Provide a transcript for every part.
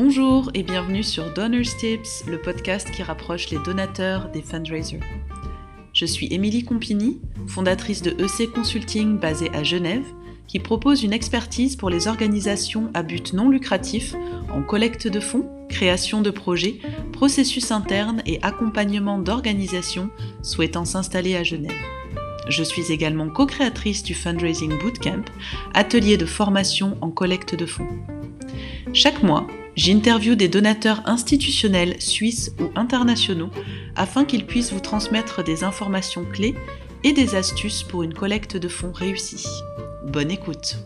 Bonjour et bienvenue sur Donors Tips, le podcast qui rapproche les donateurs des fundraisers. Je suis Émilie Compini, fondatrice de EC Consulting basée à Genève, qui propose une expertise pour les organisations à but non lucratif en collecte de fonds, création de projets, processus internes et accompagnement d'organisations souhaitant s'installer à Genève. Je suis également co-créatrice du Fundraising Bootcamp, atelier de formation en collecte de fonds. Chaque mois, j'interviewe des donateurs institutionnels suisses ou internationaux afin qu'ils puissent vous transmettre des informations clés et des astuces pour une collecte de fonds réussie. Bonne écoute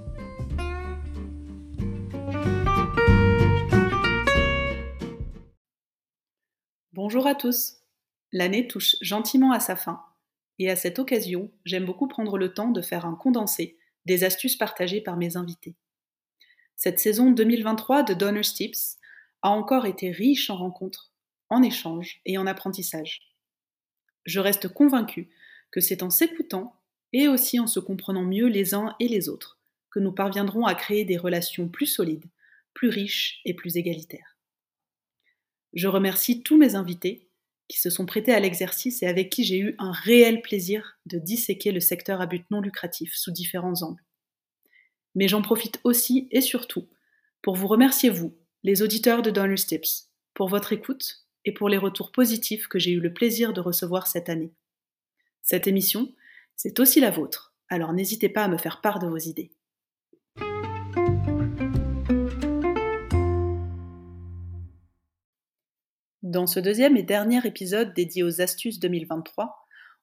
Bonjour à tous L'année touche gentiment à sa fin et à cette occasion, j'aime beaucoup prendre le temps de faire un condensé des astuces partagées par mes invités. Cette saison 2023 de Donors Tips a encore été riche en rencontres, en échanges et en apprentissages. Je reste convaincue que c'est en s'écoutant et aussi en se comprenant mieux les uns et les autres que nous parviendrons à créer des relations plus solides, plus riches et plus égalitaires. Je remercie tous mes invités qui se sont prêtés à l'exercice et avec qui j'ai eu un réel plaisir de disséquer le secteur à but non lucratif sous différents angles. Mais j'en profite aussi et surtout pour vous remercier, vous, les auditeurs de Donors Tips, pour votre écoute et pour les retours positifs que j'ai eu le plaisir de recevoir cette année. Cette émission, c'est aussi la vôtre, alors n'hésitez pas à me faire part de vos idées. Dans ce deuxième et dernier épisode dédié aux astuces 2023,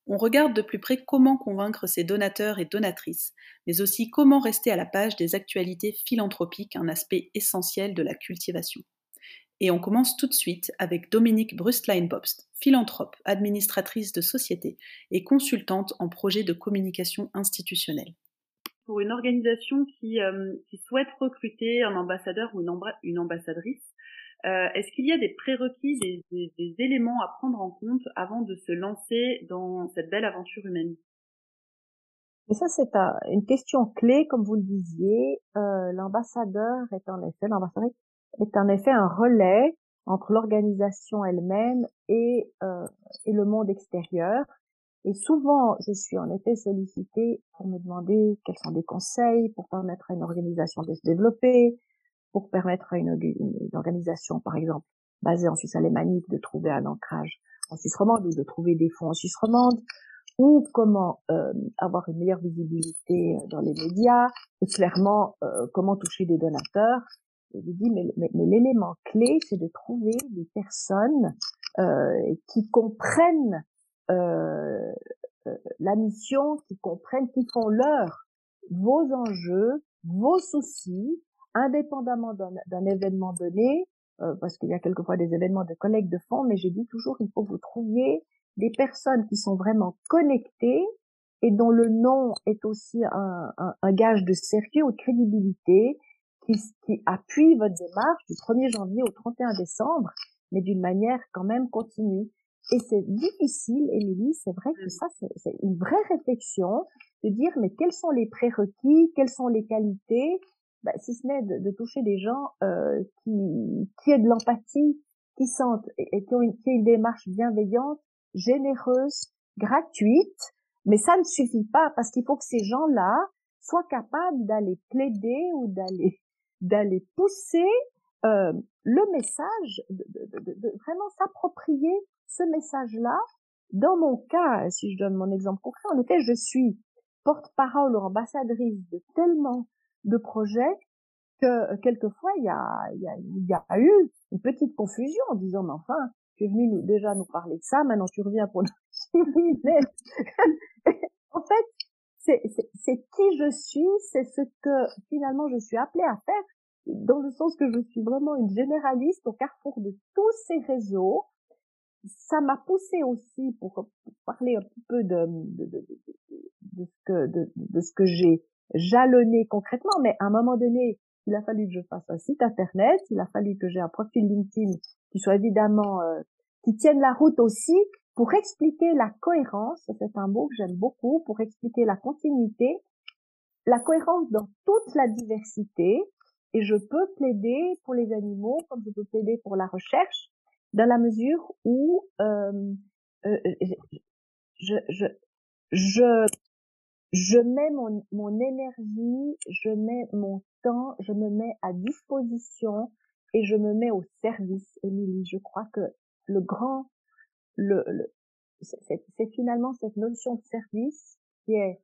on regarde de plus près comment convaincre ses donateurs et donatrices, mais aussi comment rester à la page des actualités philanthropiques, un aspect essentiel de la cultivation. Et on commence tout de suite avec Dominique Brustlein-Bobst, philanthrope, administratrice de société et consultante en projet de communication institutionnelle. Pour une organisation qui, euh, souhaite recruter un ambassadeur ou une ambassadrice, euh, est-ce qu'il y a des prérequis, des, éléments à prendre en compte avant de se lancer dans cette belle aventure humaine? Et ça, c'est une question clé, comme vous le disiez. Euh, l'ambassadeur est en effet, l'ambassadeur est en effet un relais entre l'organisation elle-même et, euh, et le monde extérieur. Et souvent, je suis en effet sollicitée pour me demander quels sont des conseils pour permettre à une organisation de se développer, pour permettre à une, organisation, par exemple, basée en Suisse alémanique, de trouver un ancrage en Suisse romande ou de trouver des fonds en Suisse romande, ou comment euh, avoir une meilleure visibilité dans les médias, et clairement euh, comment toucher des donateurs. je dis, mais, mais, l'élément clé, c'est de trouver des personnes euh, qui comprennent euh, euh, la mission, qui comprennent, qui font leur vos enjeux, vos soucis, indépendamment d'un événement donné, euh, parce qu'il y a quelquefois des événements de collecte de fonds, mais je dis toujours, il faut que vous trouviez des personnes qui sont vraiment connectées et dont le nom est aussi un, un, gage de sérieux ou de crédibilité, qui, qui appuie votre démarche du 1er janvier au 31 décembre, mais d'une manière quand même continue. Et c'est difficile, Émilie, c'est vrai que ça, c'est une vraie réflexion de dire, mais quels sont les prérequis, quelles sont les qualités, bah, si ce n'est de, de, toucher des gens euh, qui, qui aient de l'empathie, qui sentent et, qui ont une, qui une démarche bienveillante, généreuse, gratuite, mais ça ne suffit pas parce qu'il faut que ces gens-là soient capables d'aller plaider ou d'aller d'aller pousser euh, le message, de, de, de vraiment s'approprier ce message-là. Dans mon cas, si je donne mon exemple concret, en effet, je suis porte-parole ou ambassadrice de tellement de projets que quelquefois il y a, y a, y a eu une petite confusion en disant mais enfin tu es venu nous, déjà nous parler de ça maintenant tu reviens pour nous en fait c'est qui je suis c'est ce que finalement je suis appelée à faire dans le sens que je suis vraiment une généraliste au carrefour de tous ces réseaux. Ça m'a poussé aussi pour, parler un petit peu de, de, de, de ce que de, de ce que j'ai jalonner concrètement, mais à un moment donné, il a fallu que je fasse un site internet, il a fallu que j'ai un profil LinkedIn qui soit évidemment euh, qui tienne la route aussi pour expliquer la cohérence, c'est un mot que j'aime beaucoup, pour expliquer la continuité, la cohérence dans toute la diversité, et je peux plaider pour les animaux comme je peux plaider pour la recherche dans la mesure où euh, euh, je, je, je, je mets mon, mon énergie, je mets mon temps, je me mets à disposition et je me mets au service, Émilie. Je crois que le grand, le, le c'est finalement cette notion de service qui est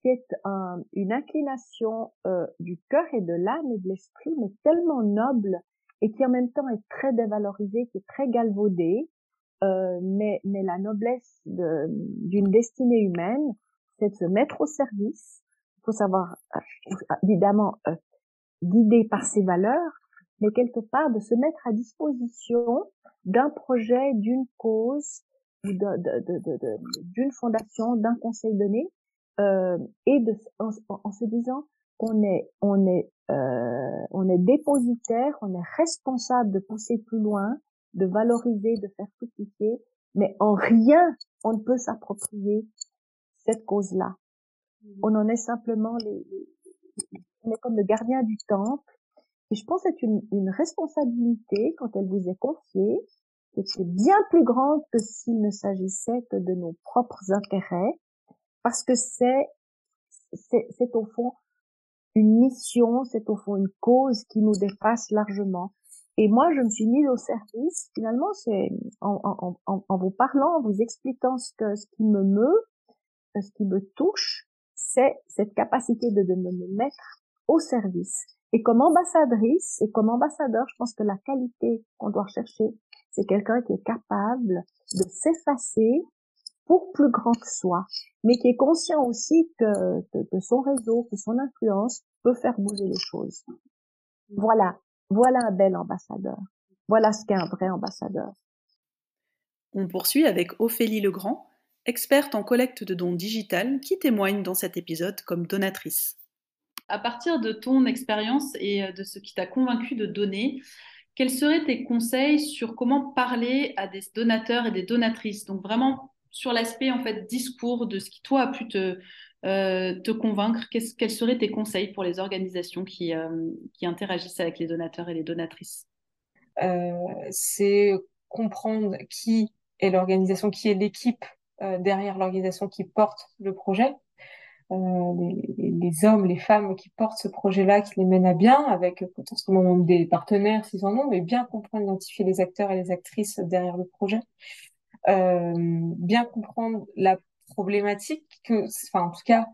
qui est un, une inclination euh, du cœur et de l'âme et de l'esprit, mais tellement noble et qui en même temps est très dévalorisée, qui est très galvaudée. Euh, mais, mais la noblesse d'une destinée humaine, c'est de se mettre au service. Il faut savoir, euh, évidemment, euh, guidé par ses valeurs, mais quelque part de se mettre à disposition d'un projet, d'une cause, d'une fondation, d'un conseil donné, euh, et de, en, se disant qu'on est, on est, euh, on est dépositaire, on est responsable de pousser plus loin, de valoriser, de faire fructifier, mais en rien on ne peut s'approprier cette cause-là. Mmh. On en est simplement les, on est comme le gardien du temple. Et je pense que c'est une, une responsabilité quand elle vous est confiée, qui est bien plus grande que s'il ne s'agissait que de nos propres intérêts, parce que c'est c'est au fond une mission, c'est au fond une cause qui nous dépasse largement. Et moi, je me suis mise au service. Finalement, c'est en, en, en, en, vous parlant, en vous expliquant ce que ce qui me meut, ce qui me touche, c'est cette capacité de, de me mettre au service. Et comme ambassadrice et comme ambassadeur, je pense que la qualité qu'on doit chercher, c'est quelqu'un qui est capable de s'effacer pour plus grand que soi, mais qui est conscient aussi que, que, son réseau, que son influence peut faire bouger les choses. Voilà, voilà un bel ambassadeur. Voilà ce qu'est un vrai ambassadeur. On poursuit avec Ophélie Legrand, experte en collecte de dons digital, qui témoigne dans cet épisode comme donatrice. À partir de ton expérience et de ce qui t'a convaincu de donner, quels seraient tes conseils sur comment parler à des donateurs et des donatrices? Donc vraiment sur l'aspect en fait discours de ce qui toi a pu te, euh, te convaincre, quels seraient tes conseils pour les organisations qui, euh, qui interagissent avec les donateurs et les donatrices? Euh, C'est comprendre qui est l'organisation, qui est l'équipe derrière l'organisation qui porte le projet. Les, les, hommes, les femmes qui portent ce projet-là, qui les mènent à bien, avec potentiellement des partenaires s'ils en ont, mais bien comprendre, identifier les acteurs et les actrices derrière le projet euh, bien comprendre la problématique, que, enfin en tout cas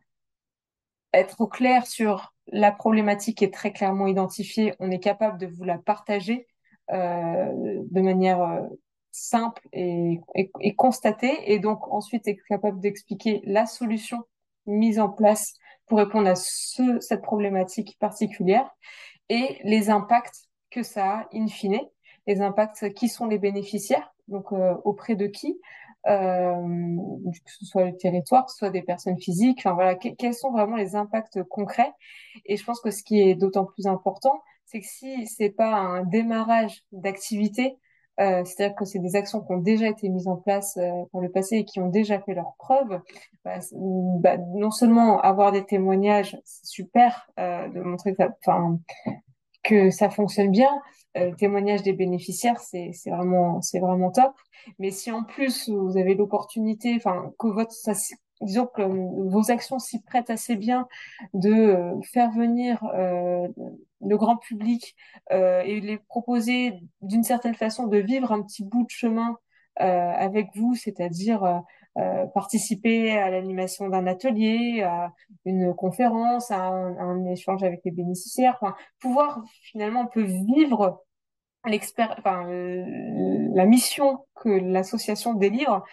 être au clair sur la problématique est très clairement identifiée, on est capable de vous la partager euh, de manière euh, simple et, et, et, donc ensuite être capable d'expliquer la solution mise en place pour répondre à ce, cette problématique particulière et les impacts que ça a in fine, les impacts qui sont les bénéficiaires, donc euh, auprès de qui euh, que ce soit le territoire, que ce soit des personnes physiques, enfin voilà, quels sont vraiment les impacts concrets. Et je pense que ce qui est d'autant plus important, c'est que si c'est pas un démarrage d'activité, euh, c'est-à-dire que c'est des actions qui ont déjà été mises en place euh, par le passé et qui ont déjà fait leurs preuves, bah, bah, non seulement avoir des témoignages, c'est super euh, de montrer que, enfin, que ça fonctionne bien, euh, témoignage des bénéficiaires, c'est vraiment, c'est vraiment top. Mais si en plus vous avez l'opportunité, enfin que votre, disons que vos actions s'y prêtent assez bien de euh, faire venir euh, le grand public euh, et les proposer d'une certaine façon de vivre un petit bout de chemin avec vous, c'est-à-dire participer à l'animation d'un atelier, à une conférence, à un, échange avec les bénéficiaires, enfin, pouvoir finalement un peu vivre enfin, la mission que l'association délivre,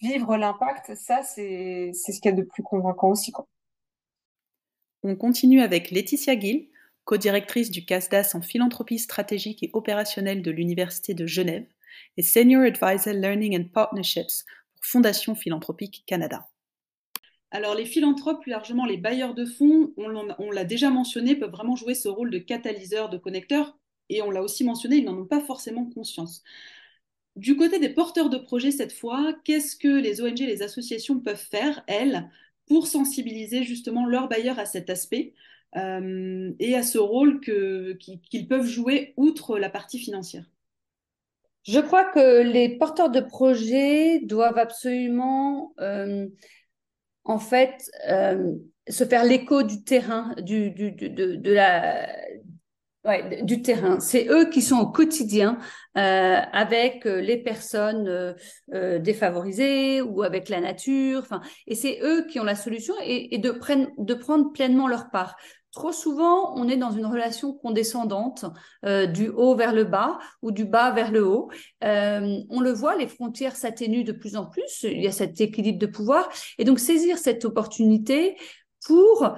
vivre l'impact, ça, c'est ce qu'il y a de plus convaincant aussi. Quoi. On continue avec Laetitia Gill, co-directrice du CASDAS en philanthropie stratégique et opérationnelle de l'Université de Genève et Senior Advisor Learning and Partnerships pour Fondation Philanthropique Canada. Alors les philanthropes, plus largement les bailleurs de fonds, on l'a déjà mentionné, peuvent vraiment jouer ce rôle de catalyseur, de connecteur et on l'a aussi mentionné, ils n'en ont pas forcément conscience. Du côté des porteurs de projets, cette fois, qu'est-ce que les ONG, les associations peuvent faire, elles, pour sensibiliser justement leurs bailleurs à cet aspect et à ce rôle qu'ils peuvent jouer outre la partie financière? Je crois que les porteurs de projets doivent absolument, en fait, se faire l'écho du terrain, de, la, Ouais, du terrain. C'est eux qui sont au quotidien euh, avec euh, les personnes euh, euh, défavorisées ou avec la nature. Enfin, et c'est eux qui ont la solution et, et de, prenne, de prendre pleinement leur part. Trop souvent, on est dans une relation condescendante, euh, du haut vers le bas ou du bas vers le haut. Euh, on le voit, les frontières s'atténuent de plus en plus. Il y a cet équilibre de pouvoir. Et donc, saisir cette opportunité pour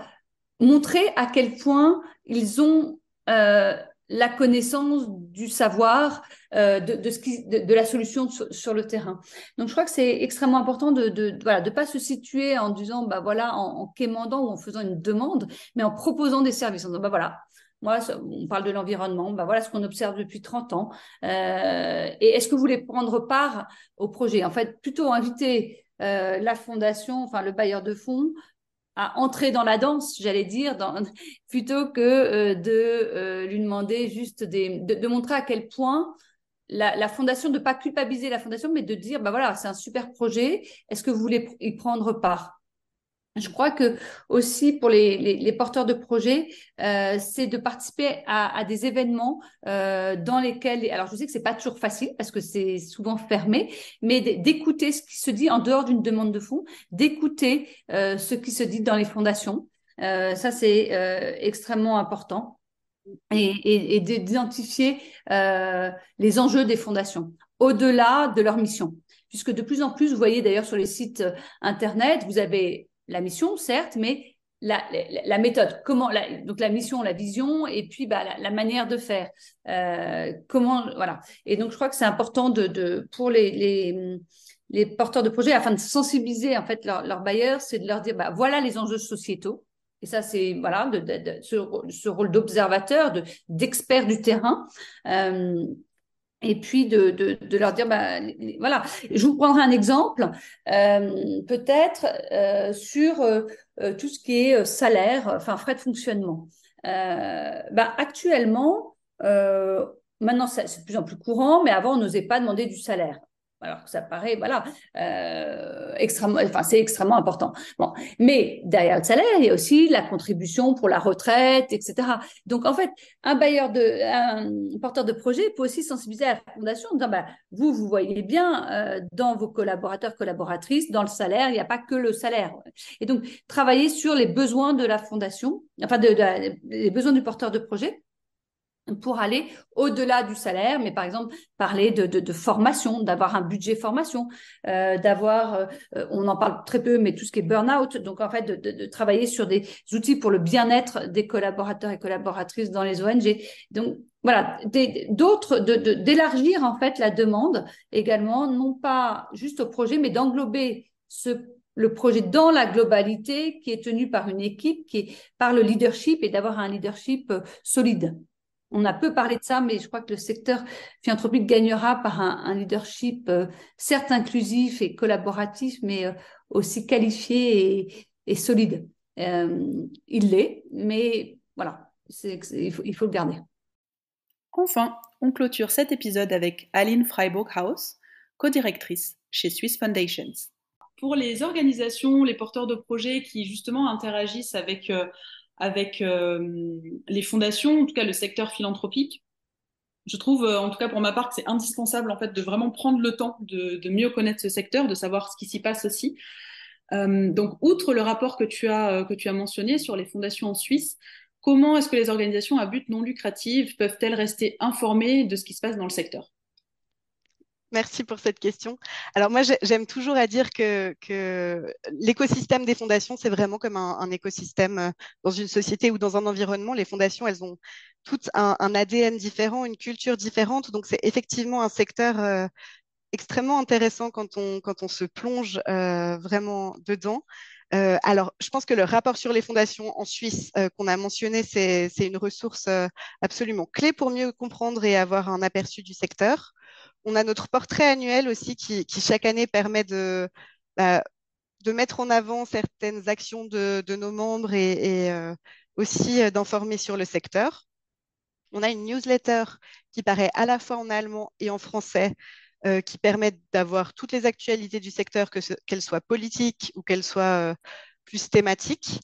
montrer à quel point ils ont euh, la connaissance du savoir, euh, de, de, la solution sur, le terrain. Donc, je crois que c'est extrêmement important de de, voilà, de pas se situer en disant, bah voilà, en, en, quémandant ou en faisant une demande, mais en proposant des services. En disant, bah voilà, moi, on parle de l'environnement, bah voilà ce qu'on observe depuis 30 ans. Euh, et est-ce que vous voulez prendre part au projet? En fait, plutôt inviter la fondation, enfin le bailleur de fonds, à entrer dans la danse, j'allais dire, plutôt que euh, de euh, lui demander juste des, de, de, montrer à quel point la, la fondation, de ne pas culpabiliser la fondation, mais de dire, bah voilà, c'est un super projet, est-ce que vous voulez y prendre part? Je crois que aussi pour les, porteurs de projets, euh, c'est de participer à, des événements euh, dans lesquels, alors je sais que c'est pas toujours facile parce que c'est souvent fermé, mais d'écouter ce qui se dit en dehors d'une demande de fonds, d'écouter euh, ce qui se dit dans les fondations. Ça c'est extrêmement important et, et, d'identifier les enjeux des fondations au-delà de leur mission puisque de plus en plus, vous voyez d'ailleurs sur les sites internet, vous avez la mission, certes, mais la, la, méthode, comment, la, donc la mission, la vision, et puis bah, la, manière de faire. Euh, comment, voilà. Et donc, je crois que c'est important de, de, pour les, les, porteurs de projets, afin de sensibiliser en fait leurs leur bailleurs, c'est de leur dire, bah, voilà les enjeux sociétaux. Et ça, c'est voilà de ce, ce, rôle d'observateur, d'expert du terrain. Euh, et puis de, de, de, leur dire, bah, voilà, je vous prendrai un exemple, euh, peut-être euh, sur euh, tout ce qui est euh, salaire, enfin frais de fonctionnement. Euh, bah, actuellement, euh, maintenant c'est de plus en plus courant, mais avant on n'osait pas demander du salaire alors que ça paraît, voilà, euh, extrêmement, enfin, c'est extrêmement important. Bon, mais derrière le salaire, il y a aussi la contribution pour la retraite, etc. Donc, en fait, un bailleur de, un porteur de projet peut aussi sensibiliser à la fondation en disant, bah, vous, vous voyez bien, euh, dans vos collaborateurs, collaboratrices, dans le salaire, il n'y a pas que le salaire. Et donc, travailler sur les besoins de la fondation, enfin, les besoins du porteur de projet pour aller au-delà du salaire, mais par exemple parler de, de, formation, d'avoir un budget formation, euh, d'avoir, euh, on en parle très peu, mais tout ce qui est burn-out, donc en fait de, de, travailler sur des outils pour le bien-être des collaborateurs et collaboratrices dans les ONG. Donc voilà, d'autres, d'élargir en fait la demande également, non pas juste au projet, mais d'englober ce le projet dans la globalité qui est tenu par une équipe, qui est par le leadership et d'avoir un leadership euh, solide. On a peu parlé de ça, mais je crois que le secteur philanthropique gagnera par un, un leadership euh, certes inclusif et collaboratif, mais euh, aussi qualifié et, et solide. Euh, il l'est, mais voilà, il faut, il faut le garder. Enfin, on clôture cet épisode avec Aline Freiburg-Haus, co-directrice chez Swiss Foundations. Pour les organisations, les porteurs de projets qui justement interagissent avec euh, avec euh, les fondations, en tout cas le secteur philanthropique. Je trouve, euh, en tout cas pour ma part, que c'est indispensable en fait de vraiment prendre le temps de, mieux connaître ce secteur, de savoir ce qui s'y passe aussi. Euh, donc, outre le rapport que tu as que tu as mentionné sur les fondations en Suisse, comment est-ce que les organisations à but non lucratif peuvent-elles rester informées de ce qui se passe dans le secteur? Merci pour cette question. Alors moi, j'aime toujours à dire que, que l'écosystème des fondations, c'est vraiment comme un, écosystème euh, dans une société ou dans un environnement. Les fondations, elles ont toutes un, ADN différent, une culture différente. Donc c'est effectivement un secteur euh, extrêmement intéressant quand on, quand on se plonge euh, vraiment dedans. Alors, je pense que le rapport sur les fondations en Suisse qu'on a mentionné, c'est une ressource absolument clé pour mieux comprendre et avoir un aperçu du secteur. On a notre portrait annuel aussi qui, chaque année permet de, bah, de mettre en avant certaines actions de, nos membres et, euh, aussi euh, d'informer sur le secteur. On a une newsletter qui paraît à la fois en allemand et en français, euh, qui permet d'avoir toutes les actualités du secteur, qu'elles soient politiques ou qu'elles soient plus thématiques.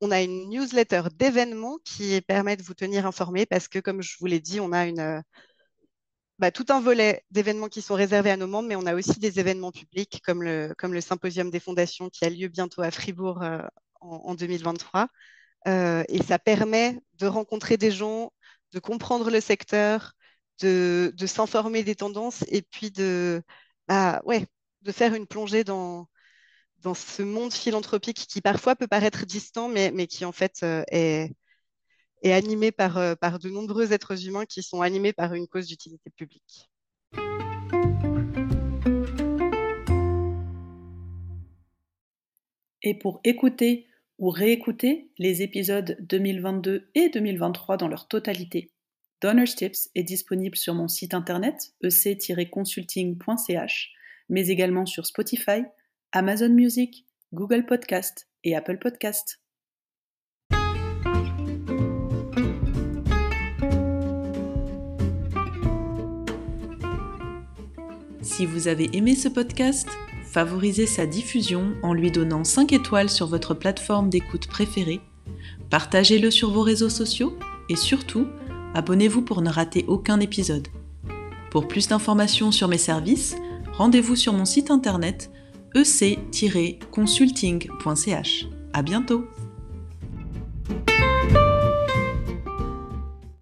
On a une newsletter d'événements qui permet de vous tenir informé parce que, comme je vous l'ai dit, on a une, bah, tout un volet d'événements qui sont réservés à nos membres, mais on a aussi des événements publics comme le, comme le Symposium des fondations qui a lieu bientôt à Fribourg euh, en, 2023. Euh, et ça permet de rencontrer des gens, de comprendre le secteur, de, de s'informer des tendances et puis de, bah, ouais, de faire une plongée dans, dans ce monde philanthropique qui parfois peut paraître distant, mais, mais qui en fait euh, est, et animé par, euh, par de nombreux êtres humains qui sont animés par une cause d'utilité publique. Et pour écouter ou réécouter les épisodes 2022 et 2023 dans leur totalité, Donors Tips est disponible sur mon site internet ec-consulting.ch, mais également sur Spotify, Amazon Music, Google Podcast et Apple Podcast. Si vous avez aimé ce podcast, favorisez sa diffusion en lui donnant 5 étoiles sur votre plateforme d'écoute préférée, partagez-le sur vos réseaux sociaux et surtout, abonnez-vous pour ne rater aucun épisode. Pour plus d'informations sur mes services, rendez-vous sur mon site internet ec-consulting.ch. À bientôt!